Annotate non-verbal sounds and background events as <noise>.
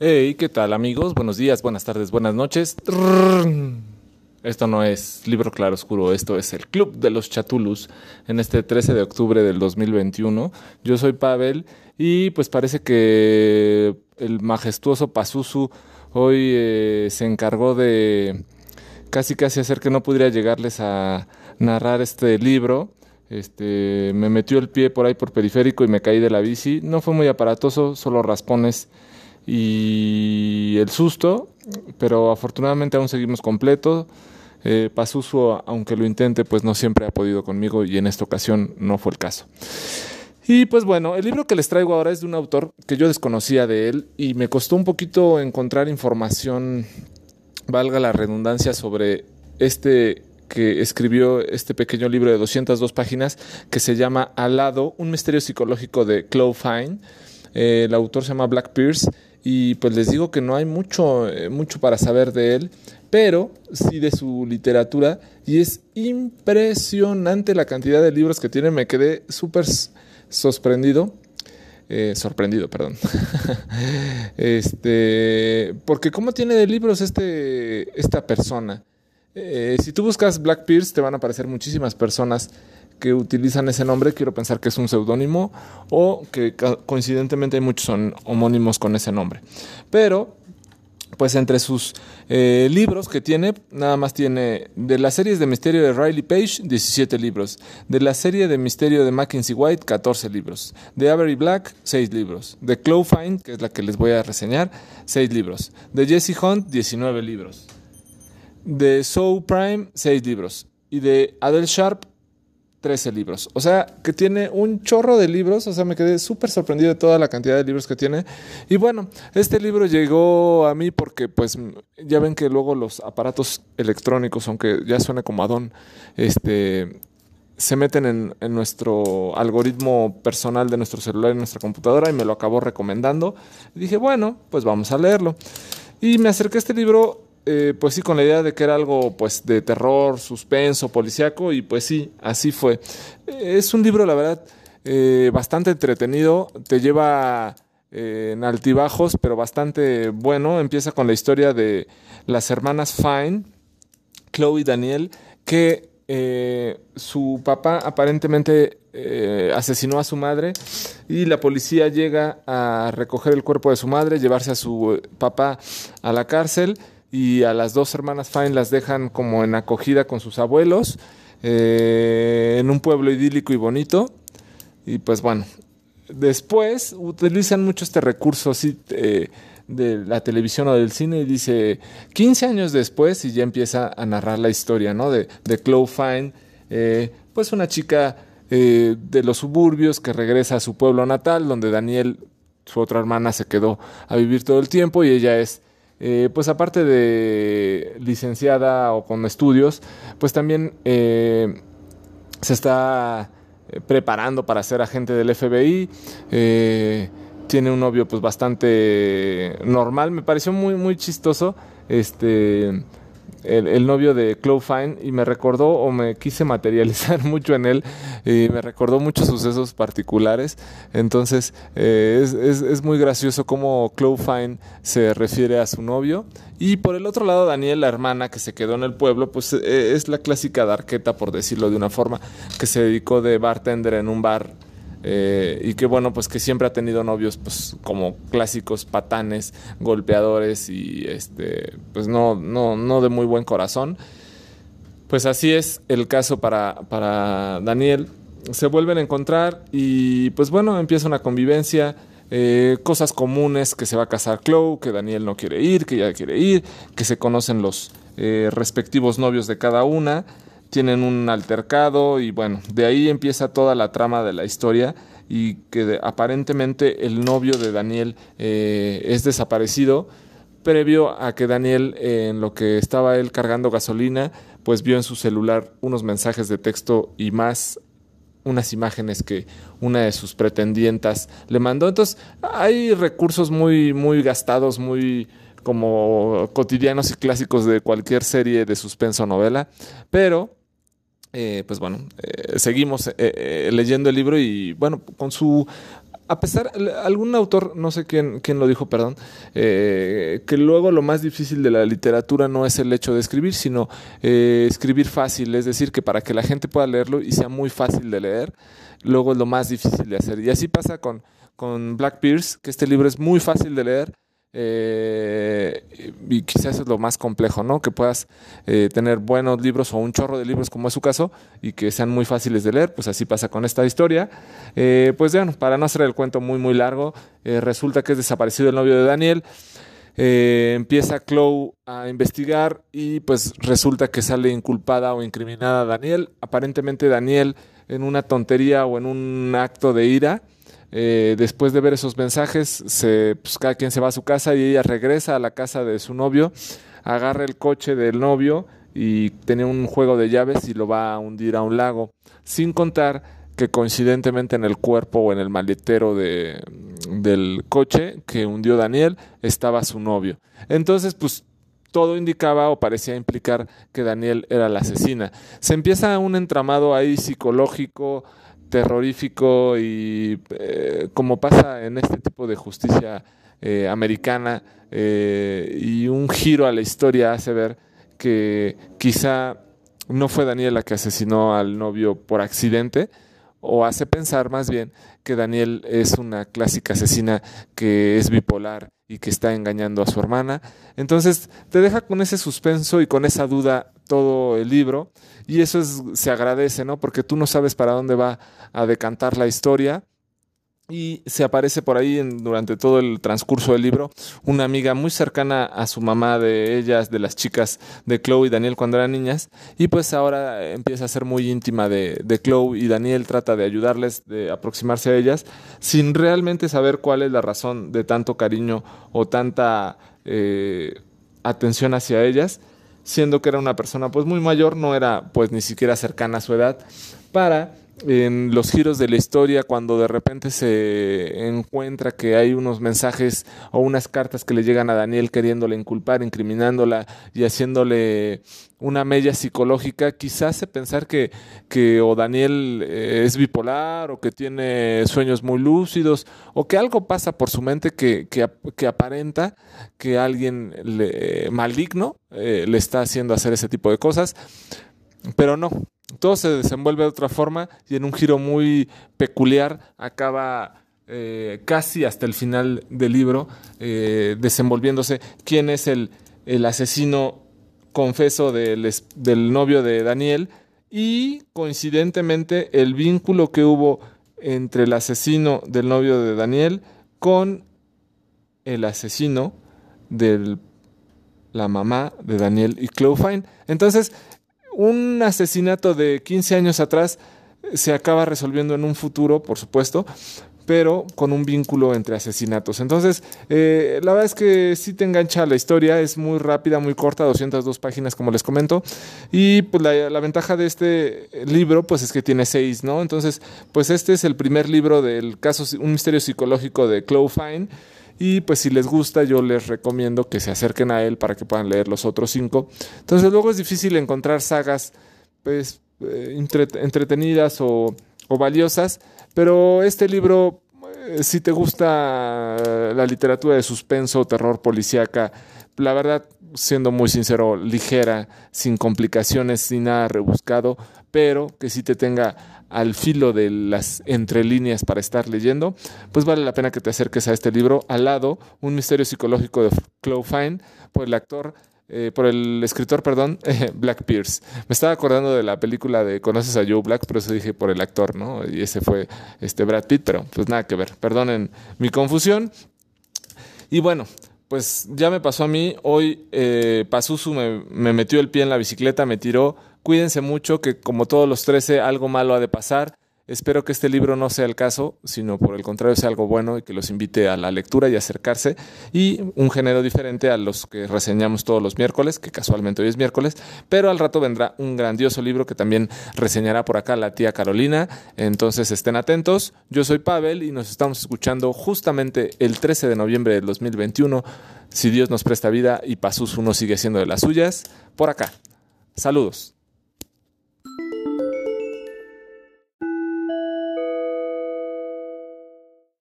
Hey, ¿qué tal amigos? Buenos días, buenas tardes, buenas noches. Esto no es Libro Claro Oscuro, esto es el Club de los Chatulus en este 13 de octubre del 2021. Yo soy Pavel y pues parece que el majestuoso Pazuzu hoy se encargó de casi casi hacer que no pudiera llegarles a narrar este libro. Este, me metió el pie por ahí por periférico y me caí de la bici. No fue muy aparatoso, solo raspones y el susto, pero afortunadamente aún seguimos completos. Eh, aunque lo intente, pues no siempre ha podido conmigo y en esta ocasión no fue el caso. Y pues bueno, el libro que les traigo ahora es de un autor que yo desconocía de él y me costó un poquito encontrar información, valga la redundancia, sobre este que escribió este pequeño libro de 202 páginas que se llama Alado, un misterio psicológico de Chloe Fine. Eh, el autor se llama Black Pierce y pues les digo que no hay mucho, eh, mucho para saber de él, pero sí de su literatura y es impresionante la cantidad de libros que tiene, me quedé súper sorprendido. Eh, sorprendido, perdón. <laughs> este, porque cómo tiene de libros este, esta persona. Eh, si tú buscas Black Pierce, te van a aparecer muchísimas personas que utilizan ese nombre, quiero pensar que es un seudónimo o que coincidentemente hay muchos son homónimos con ese nombre. Pero, pues entre sus eh, libros que tiene, nada más tiene de las series de misterio de Riley Page, 17 libros. De la serie de misterio de Mackenzie White, 14 libros. De Avery Black, 6 libros. De Chloe Fine, que es la que les voy a reseñar, 6 libros. De Jesse Hunt, 19 libros. De Soul Prime, 6 libros. Y de Adele Sharp, 13 libros. O sea, que tiene un chorro de libros. O sea, me quedé súper sorprendido de toda la cantidad de libros que tiene. Y bueno, este libro llegó a mí porque, pues, ya ven que luego los aparatos electrónicos, aunque ya suene como Adón, este, se meten en, nuestro algoritmo personal de nuestro celular y nuestra computadora y me lo acabó recomendando. Dije, bueno, pues vamos a leerlo. Y me acerqué a este libro eh, pues sí, con la idea de que era algo pues de terror, suspenso, policíaco, y pues sí, así fue. Es un libro, la verdad, eh, bastante entretenido, te lleva eh, en altibajos, pero bastante bueno. Empieza con la historia de las hermanas Fine, Chloe y Daniel, que su papá aparentemente asesinó a su madre y la policía llega a recoger el cuerpo de su madre, llevarse a su papá a la cárcel y a las dos hermanas Fine las dejan como en acogida con sus abuelos eh, en un pueblo idílico y bonito. Y pues bueno, después utilizan mucho este recurso así, eh, de la televisión o del cine y dice 15 años después y ya empieza a narrar la historia ¿no? de, de Chloe Fine, eh, pues una chica de los suburbios que regresa a su pueblo natal donde Daniel, su otra hermana, se quedó a vivir todo el tiempo y ella es eh, pues aparte de licenciada o con estudios, pues también eh, se está eh, preparando para ser agente del FBI. tiene un novio pues bastante normal. Me pareció muy, muy chistoso. Este el, novio de Chloe Fine y me recordó o me quise materializar <laughs> mucho en él y me recordó muchos sucesos particulares. Entonces eh, es, muy gracioso cómo Chloe Fine se refiere a su novio. Y por el otro lado, Daniel, la hermana que se quedó en el pueblo, pues eh, es la clásica darqueta, por decirlo de una forma, que se dedicó de bartender en un bar eh, y que bueno, pues que siempre ha tenido novios pues como clásicos patanes, golpeadores y este pues no, no, no de muy buen corazón. Pues así es el caso para, para Daniel. Se vuelven a encontrar y pues bueno, empieza una convivencia. Eh, cosas comunes, que se va a casar Chloe, que Daniel no quiere ir, que ella quiere ir, que se conocen los eh, respectivos novios de cada una tienen un altercado y bueno, de ahí empieza toda la trama de la historia y que aparentemente el novio de Daniel eh, es desaparecido previo a que Daniel en lo que estaba él cargando gasolina pues vio en su celular unos mensajes de texto y más unas imágenes que una de sus pretendientas le mandó. Entonces hay recursos muy muy gastados muy como cotidianos y clásicos de cualquier serie de suspenso novela pero eh, pues bueno, eh, seguimos eh, leyendo el libro y bueno, con su a pesar, algún autor, no sé quién, quién lo dijo, perdón, eh, que luego lo más difícil de la literatura no es el hecho de escribir, sino eh, escribir fácil, es decir, que para que la gente pueda leerlo y sea muy fácil de leer, luego es lo más difícil de hacer. Y así pasa con, con Black Pierce, que este libro es muy fácil de leer, eh, y quizás es lo más complejo, ¿no? Que puedas eh, tener buenos libros o un chorro de libros como es su caso y que sean muy fáciles de leer, pues así pasa con esta historia. Eh, pues bueno, para no hacer el cuento muy muy largo, resulta que es desaparecido el novio de Daniel. empieza Chloe a investigar y pues resulta que sale inculpada o incriminada Daniel. Aparentemente Daniel en una tontería o en un acto de ira eh, después de ver esos mensajes, se, pues, cada quien se va a su casa y ella regresa a la casa de su novio, agarra el coche del novio y tiene un juego de llaves y lo va a hundir a un lago, sin contar que coincidentemente en el cuerpo o en el maletero de, del coche que hundió Daniel estaba su novio. Entonces, pues todo indicaba o parecía implicar que Daniel era la asesina. Se empieza un entramado ahí psicológico, terrorífico y eh, como pasa en este tipo de justicia eh, americana eh, y un giro a la historia hace ver que quizá no fue Daniel la que asesinó al novio por accidente o hace pensar más bien que Daniel es una clásica asesina que es bipolar y que está engañando a su hermana. Entonces te deja con ese suspenso y con esa duda todo el libro y eso es, se agradece, ¿no? Porque tú no sabes para dónde va a decantar la historia y se aparece por ahí durante todo el transcurso del libro una amiga muy cercana a su mamá de ellas, de las chicas de Chloe y Daniel cuando eran niñas, y pues ahora empieza a ser muy íntima de, de Chloe y Daniel trata de ayudarles, de aproximarse a ellas, sin realmente saber cuál es la razón de tanto cariño o tanta eh, atención hacia ellas, siendo que era una persona pues muy mayor, no era pues ni siquiera cercana a su edad, para en los giros de la historia cuando de repente se encuentra que hay unos mensajes o unas cartas que le llegan a Daniel queriéndole inculpar, incriminándola y haciéndole una mella psicológica, quizás hace pensar que, que o Daniel eh, es bipolar o que tiene sueños muy lúcidos o que algo pasa por su mente que, que, aparenta que alguien le, maligno eh, le está haciendo hacer ese tipo de cosas, pero no, todo se desenvuelve de otra forma y en un giro muy peculiar acaba eh, casi hasta el final del libro eh, desenvolviéndose quién es el, el asesino confeso del, del, novio de Daniel y coincidentemente el vínculo que hubo entre el asesino del novio de Daniel con el asesino de la mamá de Daniel y Chloe Entonces, un asesinato de 15 años atrás se acaba resolviendo en un futuro, por supuesto, pero con un vínculo entre asesinatos. Entonces, eh, la verdad es que sí te engancha la historia, es muy rápida, muy corta, 202 páginas como les comento, y pues la, ventaja de este libro pues es que tiene seis, ¿no? Entonces, pues este es el primer libro del caso, un misterio psicológico de Chloe Fine, y pues si les gusta, yo les recomiendo que se acerquen a él para que puedan leer los otros cinco. Entonces luego es difícil encontrar sagas pues eh, entretenidas o, valiosas, pero este libro, si te gusta la literatura de suspenso, terror policíaca, la verdad, siendo muy sincero, ligera, sin complicaciones, sin nada rebuscado, pero que sí te tenga al filo de las entrelíneas para estar leyendo, pues vale la pena que te acerques a este libro. Al lado, Un misterio psicológico de Chloe Fine, por el actor, eh, por el escritor, perdón, <laughs> Black Pierce. Me estaba acordando de la película de Conoces a Joe Black, pero eso dije por el actor, ¿no? Y ese fue este Brad Pitt, pero pues nada que ver. Perdonen mi confusión. Y bueno, pues ya me pasó a mí. Hoy eh, Pazuzu me, me metió el pie en la bicicleta, me tiró Cuídense mucho, que como todos los 13, algo malo ha de pasar. Espero que este libro no sea el caso, sino por el contrario sea algo bueno y que los invite a la lectura y acercarse. Y un género diferente a los que reseñamos todos los miércoles, que casualmente hoy es miércoles, pero al rato vendrá un grandioso libro que también reseñará por acá la tía Carolina. Entonces estén atentos. Yo soy Pavel y nos estamos escuchando justamente el 13 de noviembre del 2021. Si Dios nos presta vida y Pasus uno sigue siendo de las suyas, por acá. Saludos.